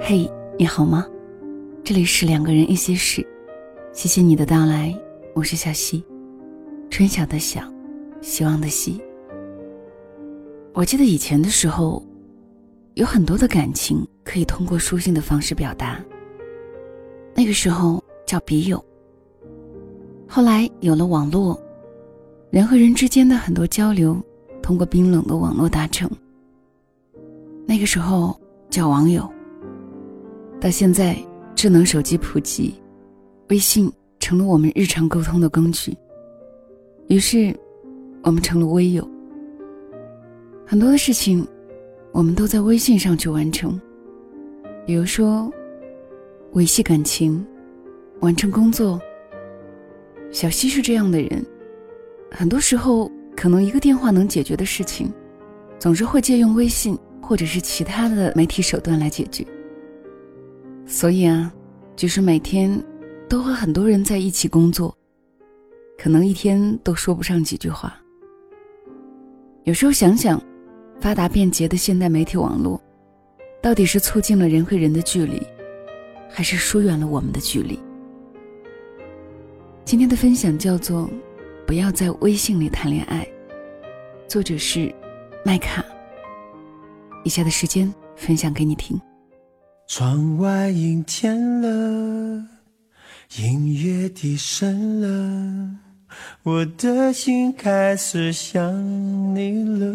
嘿，你好吗？这里是两个人一些事，谢谢你的到来，我是小溪，春晓的晓，希望的希。我记得以前的时候，有很多的感情可以通过书信的方式表达，那个时候叫笔友。后来有了网络，人和人之间的很多交流通过冰冷的网络达成，那个时候叫网友。到现在，智能手机普及，微信成了我们日常沟通的工具。于是，我们成了微友。很多的事情，我们都在微信上去完成，比如说维系感情、完成工作。小西是这样的人，很多时候可能一个电话能解决的事情，总是会借用微信或者是其他的媒体手段来解决。所以啊，就是每天都和很多人在一起工作，可能一天都说不上几句话。有时候想想，发达便捷的现代媒体网络，到底是促进了人和人的距离，还是疏远了我们的距离？今天的分享叫做《不要在微信里谈恋爱》，作者是麦卡。以下的时间分享给你听。窗外阴天了，音乐低声了，我的心开始想你了。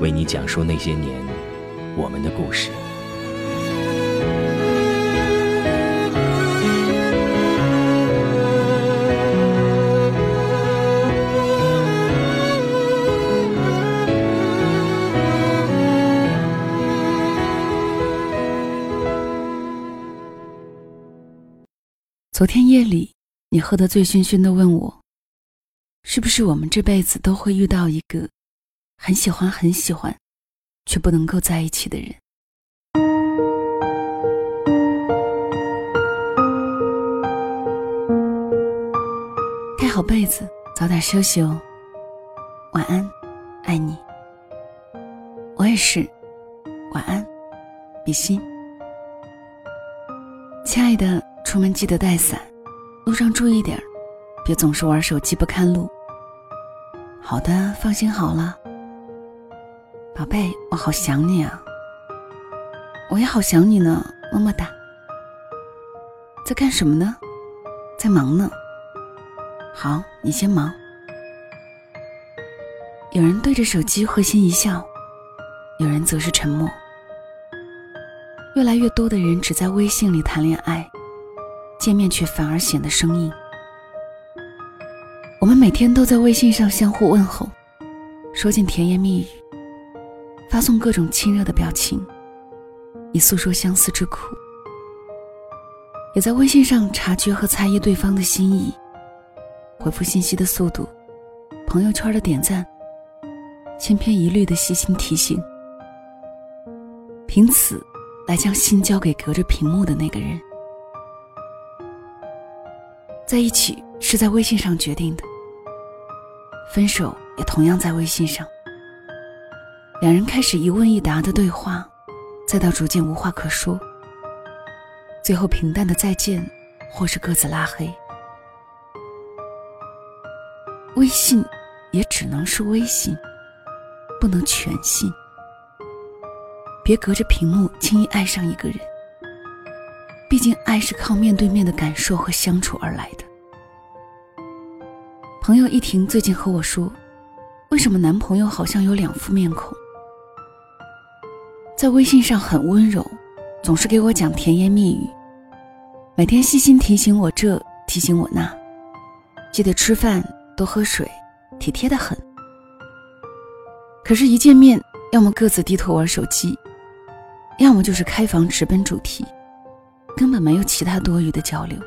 为你讲述那些年。我们的故事。昨天夜里，你喝得醉醺醺的问我：“是不是我们这辈子都会遇到一个很喜欢、很喜欢？”却不能够在一起的人。盖好被子，早点休息哦。晚安，爱你。我也是，晚安，比心。亲爱的，出门记得带伞，路上注意点别总是玩手机不看路。好的，放心好了。宝贝，我好想你啊！我也好想你呢，么么哒。在干什么呢？在忙呢。好，你先忙。有人对着手机会心一笑，有人则是沉默。越来越多的人只在微信里谈恋爱，见面却反而显得生硬。我们每天都在微信上相互问候，说尽甜言蜜语。发送各种亲热的表情，以诉说相思之苦；也在微信上察觉和猜疑对方的心意，回复信息的速度，朋友圈的点赞，千篇一律的细心提醒，凭此来将心交给隔着屏幕的那个人。在一起是在微信上决定的，分手也同样在微信上。两人开始一问一答的对话，再到逐渐无话可说，最后平淡的再见，或是各自拉黑。微信也只能是微信，不能全信。别隔着屏幕轻易爱上一个人，毕竟爱是靠面对面的感受和相处而来的。朋友一婷最近和我说，为什么男朋友好像有两副面孔？在微信上很温柔，总是给我讲甜言蜜语，每天细心提醒我这提醒我那，记得吃饭多喝水，体贴的很。可是，一见面，要么各自低头玩手机，要么就是开房直奔主题，根本没有其他多余的交流。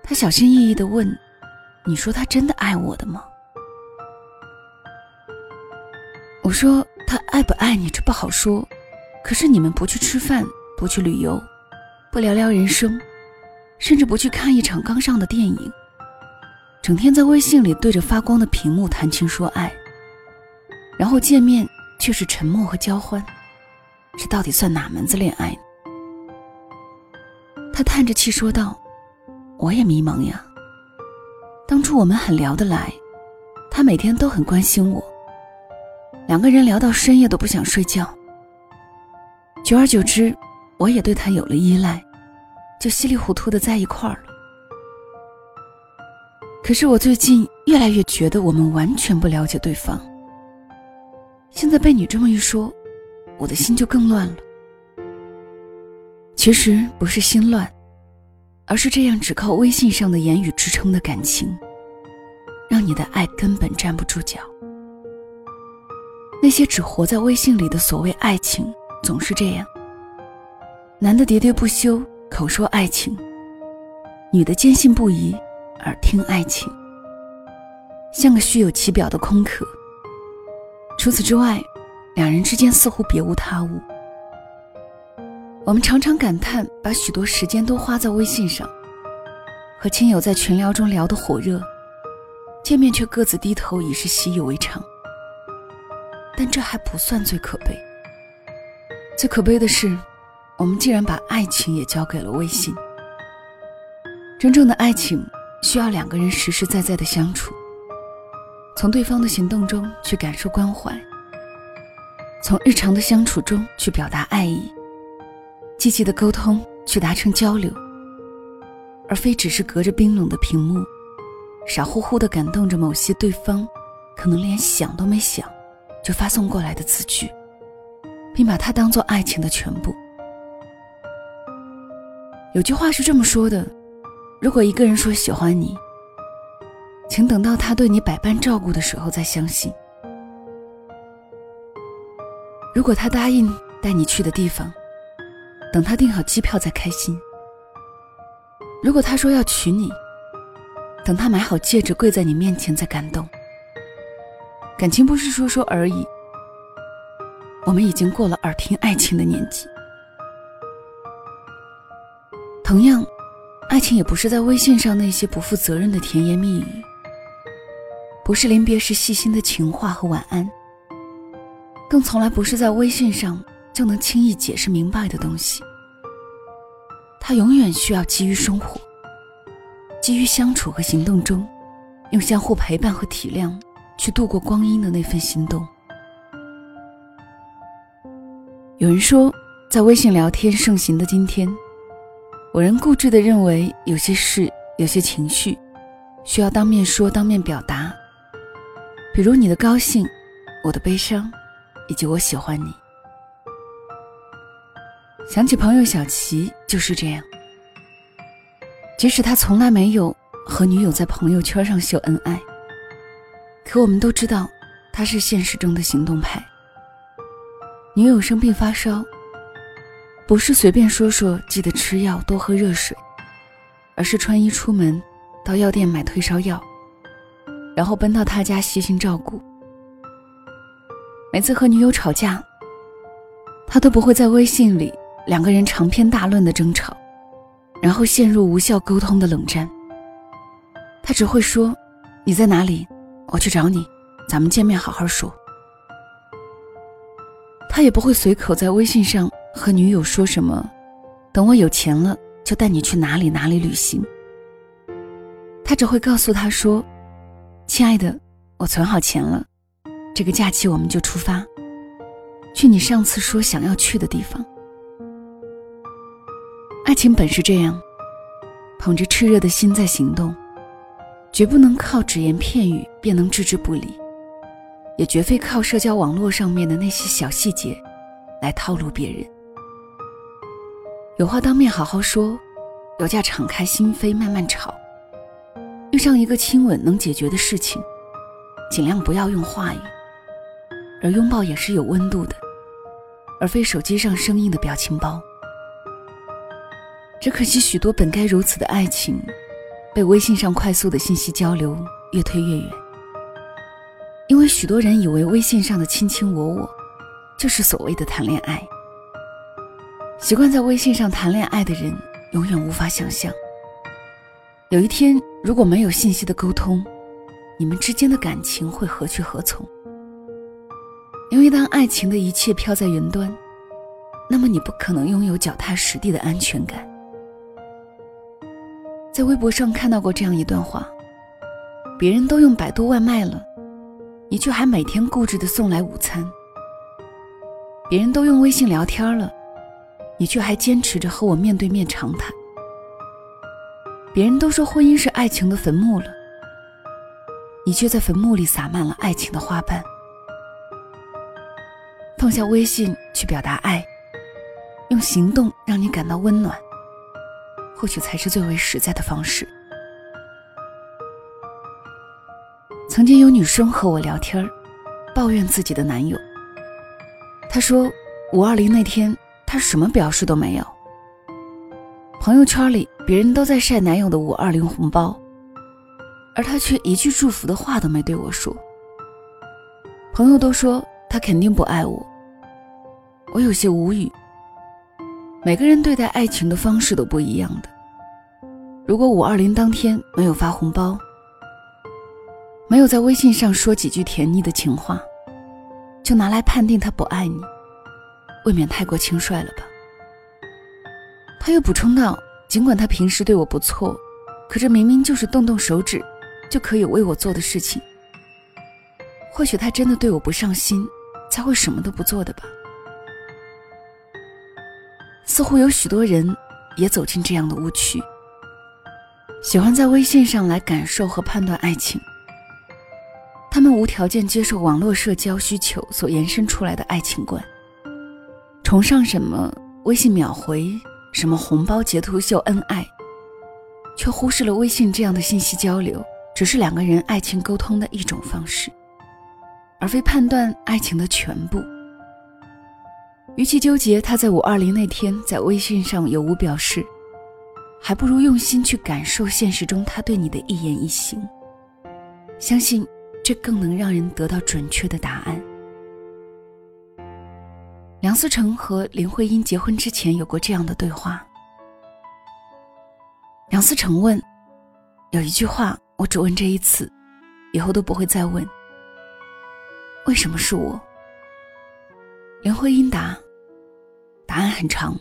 他小心翼翼的问：“你说他真的爱我的吗？”我说。他爱不爱你，这不好说。可是你们不去吃饭，不去旅游，不聊聊人生，甚至不去看一场刚上的电影，整天在微信里对着发光的屏幕谈情说爱，然后见面却是沉默和交欢，这到底算哪门子恋爱？他叹着气说道：“我也迷茫呀。当初我们很聊得来，他每天都很关心我。”两个人聊到深夜都不想睡觉，久而久之，我也对他有了依赖，就稀里糊涂的在一块儿了。可是我最近越来越觉得我们完全不了解对方。现在被你这么一说，我的心就更乱了。其实不是心乱，而是这样只靠微信上的言语支撑的感情，让你的爱根本站不住脚。那些只活在微信里的所谓爱情，总是这样：男的喋喋不休，口说爱情；女的坚信不疑，耳听爱情，像个虚有其表的空壳。除此之外，两人之间似乎别无他物。我们常常感叹，把许多时间都花在微信上，和亲友在群聊中聊得火热，见面却各自低头，已是习以为常。但这还不算最可悲。最可悲的是，我们竟然把爱情也交给了微信。真正的爱情需要两个人实实在在的相处，从对方的行动中去感受关怀，从日常的相处中去表达爱意，积极的沟通去达成交流，而非只是隔着冰冷的屏幕，傻乎乎的感动着某些对方可能连想都没想。就发送过来的字句，并把它当做爱情的全部。有句话是这么说的：如果一个人说喜欢你，请等到他对你百般照顾的时候再相信；如果他答应带你去的地方，等他订好机票再开心；如果他说要娶你，等他买好戒指跪在你面前再感动。感情不是说说而已，我们已经过了耳听爱情的年纪。同样，爱情也不是在微信上那些不负责任的甜言蜜语，不是临别时细心的情话和晚安，更从来不是在微信上就能轻易解释明白的东西。它永远需要基于生活，基于相处和行动中，用相互陪伴和体谅。去度过光阴的那份心动。有人说，在微信聊天盛行的今天，我仍固执的认为，有些事、有些情绪，需要当面说、当面表达。比如你的高兴，我的悲伤，以及我喜欢你。想起朋友小齐就是这样，即使他从来没有和女友在朋友圈上秀恩爱。可我们都知道，他是现实中的行动派。女友生病发烧，不是随便说说记得吃药、多喝热水，而是穿衣出门，到药店买退烧药，然后奔到他家悉心照顾。每次和女友吵架，他都不会在微信里两个人长篇大论的争吵，然后陷入无效沟通的冷战。他只会说：“你在哪里？”我去找你，咱们见面好好说。他也不会随口在微信上和女友说什么，等我有钱了就带你去哪里哪里旅行。他只会告诉他说：“亲爱的，我存好钱了，这个假期我们就出发，去你上次说想要去的地方。”爱情本是这样，捧着炽热的心在行动。绝不能靠只言片语便能置之不理。也绝非靠社交网络上面的那些小细节来套路别人。有话当面好好说，有架敞开心扉慢慢吵。遇上一个亲吻能解决的事情，尽量不要用话语，而拥抱也是有温度的，而非手机上生硬的表情包。只可惜许多本该如此的爱情，被微信上快速的信息交流越推越远。因为许多人以为微信上的卿卿我我，就是所谓的谈恋爱。习惯在微信上谈恋爱的人，永远无法想象，有一天如果没有信息的沟通，你们之间的感情会何去何从？因为当爱情的一切飘在云端，那么你不可能拥有脚踏实地的安全感。在微博上看到过这样一段话：别人都用百度外卖了，你却还每天固执的送来午餐；别人都用微信聊天了，你却还坚持着和我面对面长谈；别人都说婚姻是爱情的坟墓了，你却在坟墓里撒满了爱情的花瓣。放下微信去表达爱，用行动让你感到温暖。或许才是最为实在的方式。曾经有女生和我聊天抱怨自己的男友。她说，五二零那天她什么表示都没有。朋友圈里别人都在晒男友的五二零红包，而她却一句祝福的话都没对我说。朋友都说他肯定不爱我，我有些无语。每个人对待爱情的方式都不一样的。如果五二零当天没有发红包，没有在微信上说几句甜腻的情话，就拿来判定他不爱你，未免太过轻率了吧？他又补充道：“尽管他平时对我不错，可这明明就是动动手指就可以为我做的事情。或许他真的对我不上心，才会什么都不做的吧。”似乎有许多人也走进这样的误区，喜欢在微信上来感受和判断爱情。他们无条件接受网络社交需求所延伸出来的爱情观，崇尚什么微信秒回，什么红包截图秀恩爱，却忽视了微信这样的信息交流只是两个人爱情沟通的一种方式，而非判断爱情的全部。与其纠结他在五二零那天在微信上有无表示，还不如用心去感受现实中他对你的一言一行。相信这更能让人得到准确的答案。梁思成和林徽因结婚之前有过这样的对话。梁思成问：“有一句话，我只问这一次，以后都不会再问。为什么是我？”林徽因答。答案很长，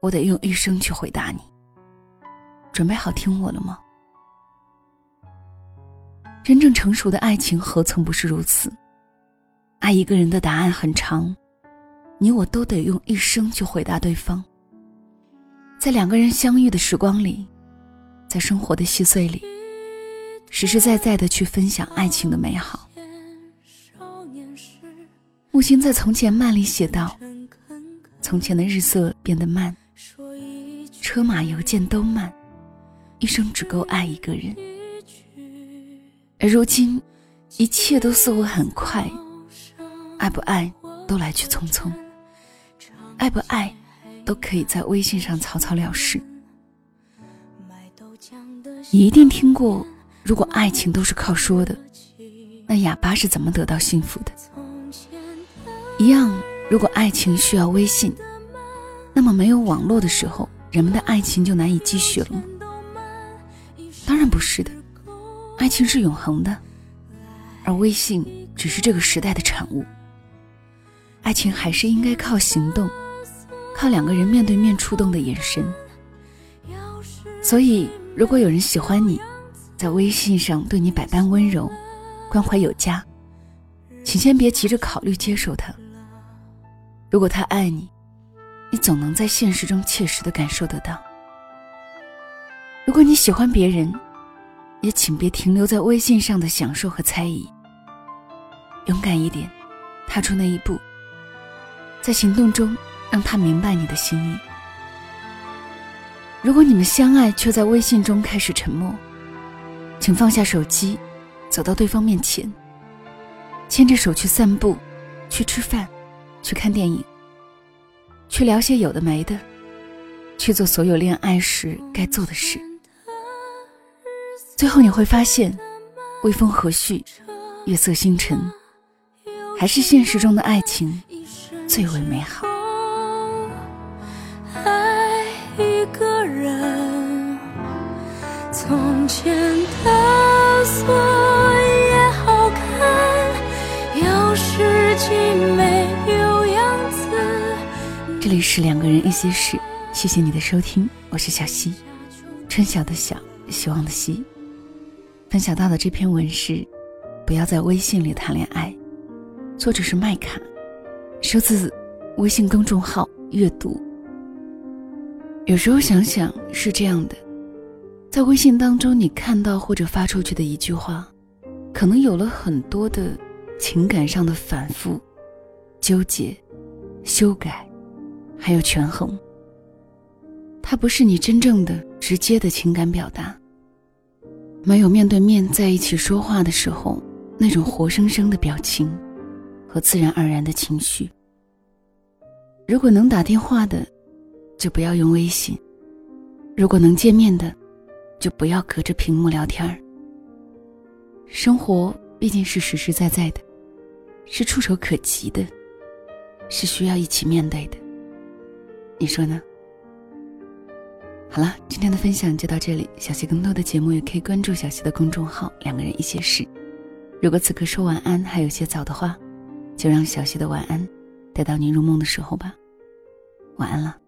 我得用一生去回答你。准备好听我了吗？真正成熟的爱情何曾不是如此？爱一个人的答案很长，你我都得用一生去回答对方。在两个人相遇的时光里，在生活的细碎里，实实在在的去分享爱情的美好。木心在《从前慢》里写道。从前的日色变得慢，车马邮件都慢，一生只够爱一个人。而如今，一切都似乎很快，爱不爱都来去匆匆，爱不爱都可以在微信上草草了事。你一定听过，如果爱情都是靠说的，那哑巴是怎么得到幸福的？一样。如果爱情需要微信，那么没有网络的时候，人们的爱情就难以继续了吗？当然不是的，爱情是永恒的，而微信只是这个时代的产物。爱情还是应该靠行动，靠两个人面对面触动的眼神。所以，如果有人喜欢你，在微信上对你百般温柔，关怀有加，请先别急着考虑接受他。如果他爱你，你总能在现实中切实的感受得到。如果你喜欢别人，也请别停留在微信上的享受和猜疑。勇敢一点，踏出那一步，在行动中让他明白你的心意。如果你们相爱却在微信中开始沉默，请放下手机，走到对方面前，牵着手去散步，去吃饭，去看电影，去聊些有的没的，去做所有恋爱时该做的事。最后你会发现，微风和煦，月色星辰，还是现实中的爱情最为美好。爱一个人从前里是两个人一些事，谢谢你的收听，我是小溪，春晓的晓，希望的希。分享到的这篇文是：不要在微信里谈恋爱，作者是麦卡，收自微信公众号阅读。有时候想想是这样的。在微信当中，你看到或者发出去的一句话，可能有了很多的情感上的反复、纠结、修改，还有权衡。它不是你真正的、直接的情感表达，没有面对面在一起说话的时候那种活生生的表情和自然而然的情绪。如果能打电话的，就不要用微信；如果能见面的，就不要隔着屏幕聊天儿。生活毕竟是实实在在的，是触手可及的，是需要一起面对的。你说呢？好了，今天的分享就到这里。小溪更多的节目也可以关注小溪的公众号“两个人一些事”。如果此刻说晚安还有些早的话，就让小溪的晚安带到你入梦的时候吧。晚安了。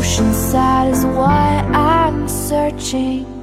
ocean side is what I'm searching.